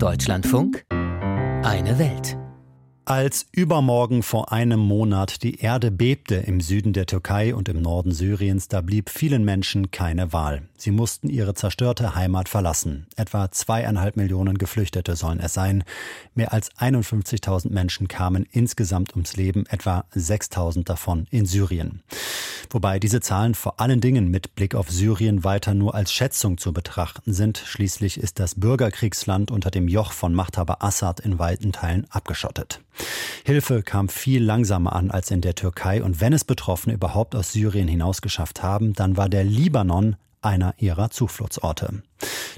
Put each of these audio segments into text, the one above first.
Deutschlandfunk, eine Welt. Als übermorgen vor einem Monat die Erde bebte im Süden der Türkei und im Norden Syriens, da blieb vielen Menschen keine Wahl. Sie mussten ihre zerstörte Heimat verlassen. Etwa zweieinhalb Millionen Geflüchtete sollen es sein. Mehr als 51.000 Menschen kamen insgesamt ums Leben, etwa 6.000 davon in Syrien. Wobei diese Zahlen vor allen Dingen mit Blick auf Syrien weiter nur als Schätzung zu betrachten sind. Schließlich ist das Bürgerkriegsland unter dem Joch von Machthaber Assad in weiten Teilen abgeschottet. Hilfe kam viel langsamer an als in der Türkei und wenn es Betroffene überhaupt aus Syrien hinausgeschafft haben, dann war der Libanon einer ihrer Zufluchtsorte.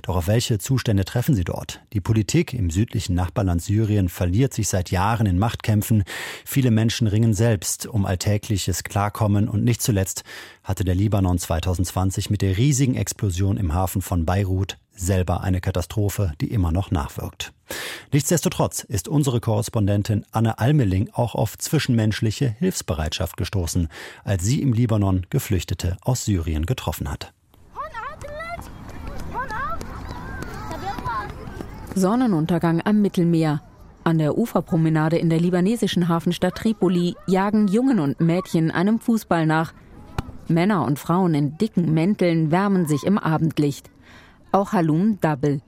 Doch auf welche Zustände treffen sie dort? Die Politik im südlichen Nachbarland Syrien verliert sich seit Jahren in Machtkämpfen. Viele Menschen ringen selbst um alltägliches Klarkommen und nicht zuletzt hatte der Libanon 2020 mit der riesigen Explosion im Hafen von Beirut selber eine Katastrophe, die immer noch nachwirkt. Nichtsdestotrotz ist unsere Korrespondentin Anne Almeling auch auf zwischenmenschliche Hilfsbereitschaft gestoßen, als sie im Libanon Geflüchtete aus Syrien getroffen hat. Sonnenuntergang am Mittelmeer. An der Uferpromenade in der libanesischen Hafenstadt Tripoli jagen Jungen und Mädchen einem Fußball nach. Männer und Frauen in dicken Mänteln wärmen sich im Abendlicht. Auch Halum Double.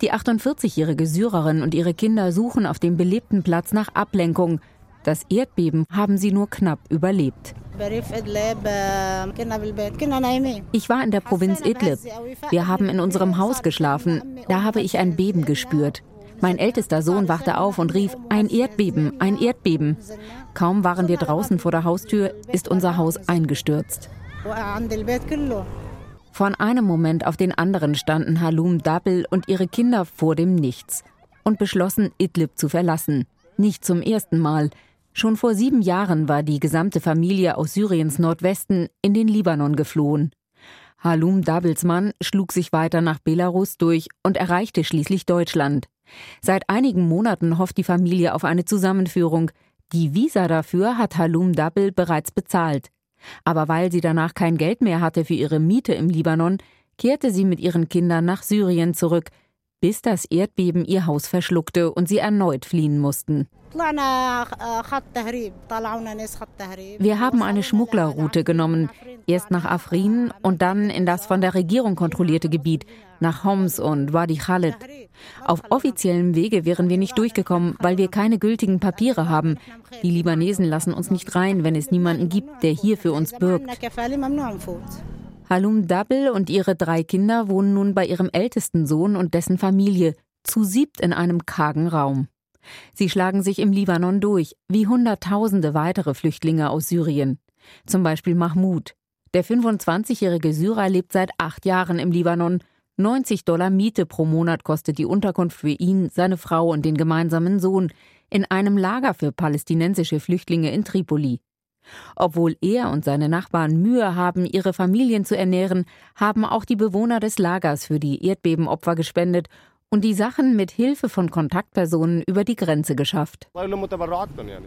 Die 48-jährige Syrerin und ihre Kinder suchen auf dem belebten Platz nach Ablenkung. Das Erdbeben haben sie nur knapp überlebt. Ich war in der Provinz Idlib. Wir haben in unserem Haus geschlafen. Da habe ich ein Beben gespürt. Mein ältester Sohn wachte auf und rief, ein Erdbeben, ein Erdbeben. Kaum waren wir draußen vor der Haustür, ist unser Haus eingestürzt. Von einem Moment auf den anderen standen Halum Dabel und ihre Kinder vor dem Nichts und beschlossen, Idlib zu verlassen. Nicht zum ersten Mal. Schon vor sieben Jahren war die gesamte Familie aus Syriens Nordwesten in den Libanon geflohen. Halum Dabelsmann schlug sich weiter nach Belarus durch und erreichte schließlich Deutschland. Seit einigen Monaten hofft die Familie auf eine Zusammenführung. Die Visa dafür hat Halum Dabel bereits bezahlt. Aber weil sie danach kein Geld mehr hatte für ihre Miete im Libanon, kehrte sie mit ihren Kindern nach Syrien zurück, bis das Erdbeben ihr Haus verschluckte und sie erneut fliehen mussten. Wir haben eine Schmugglerroute genommen, erst nach Afrin und dann in das von der Regierung kontrollierte Gebiet, nach Homs und Wadi Khalid. Auf offiziellem Wege wären wir nicht durchgekommen, weil wir keine gültigen Papiere haben. Die Libanesen lassen uns nicht rein, wenn es niemanden gibt, der hier für uns bürgt. Halum Dabel und ihre drei Kinder wohnen nun bei ihrem ältesten Sohn und dessen Familie, zu siebt in einem kargen Raum. Sie schlagen sich im Libanon durch, wie Hunderttausende weitere Flüchtlinge aus Syrien. Zum Beispiel Mahmoud. Der 25-jährige Syrer lebt seit acht Jahren im Libanon. 90 Dollar Miete pro Monat kostet die Unterkunft für ihn, seine Frau und den gemeinsamen Sohn in einem Lager für palästinensische Flüchtlinge in Tripoli. Obwohl er und seine Nachbarn Mühe haben, ihre Familien zu ernähren, haben auch die Bewohner des Lagers für die Erdbebenopfer gespendet und die Sachen mit Hilfe von Kontaktpersonen über die Grenze geschafft.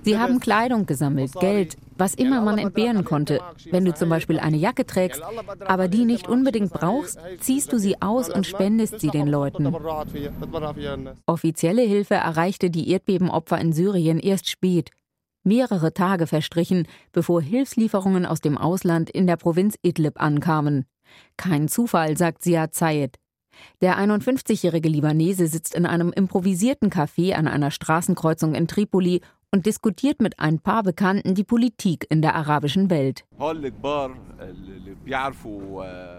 Sie haben Kleidung gesammelt, Geld, was immer man entbehren konnte. Wenn du zum Beispiel eine Jacke trägst, aber die nicht unbedingt brauchst, ziehst du sie aus und spendest sie den Leuten. Offizielle Hilfe erreichte die Erdbebenopfer in Syrien erst spät. Mehrere Tage verstrichen, bevor Hilfslieferungen aus dem Ausland in der Provinz Idlib ankamen. Kein Zufall, sagt Siad Zayed. Der 51-jährige Libanese sitzt in einem improvisierten Café an einer Straßenkreuzung in Tripoli und diskutiert mit ein paar Bekannten die Politik in der arabischen Welt.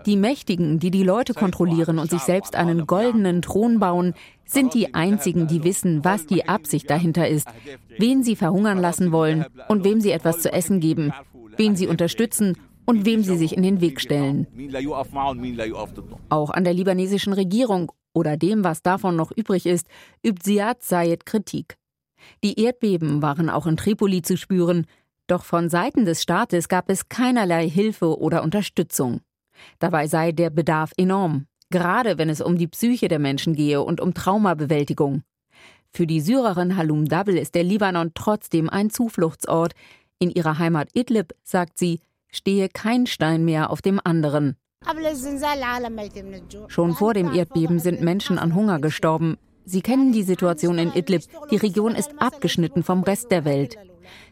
Die Mächtigen, die die Leute kontrollieren und sich selbst einen goldenen Thron bauen, sind die einzigen, die wissen, was die Absicht dahinter ist, wen sie verhungern lassen wollen und wem sie etwas zu essen geben, wen sie unterstützen und wem sie sich in den Weg stellen. Auch an der libanesischen Regierung oder dem, was davon noch übrig ist, übt Ziad Zayed Kritik. Die Erdbeben waren auch in Tripoli zu spüren, doch von Seiten des Staates gab es keinerlei Hilfe oder Unterstützung. Dabei sei der Bedarf enorm, gerade wenn es um die Psyche der Menschen gehe und um Traumabewältigung. Für die Syrerin Halum Dabel ist der Libanon trotzdem ein Zufluchtsort. In ihrer Heimat Idlib, sagt sie, stehe kein Stein mehr auf dem anderen. Schon vor dem Erdbeben sind Menschen an Hunger gestorben. Sie kennen die Situation in Idlib. Die Region ist abgeschnitten vom Rest der Welt.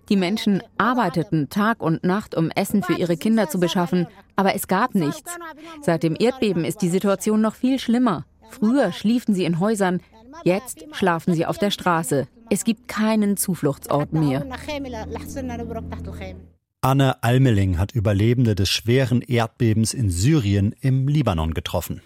Die Menschen arbeiteten Tag und Nacht, um Essen für ihre Kinder zu beschaffen, aber es gab nichts. Seit dem Erdbeben ist die Situation noch viel schlimmer. Früher schliefen sie in Häusern, jetzt schlafen sie auf der Straße. Es gibt keinen Zufluchtsort mehr. Anne Almeling hat Überlebende des schweren Erdbebens in Syrien im Libanon getroffen.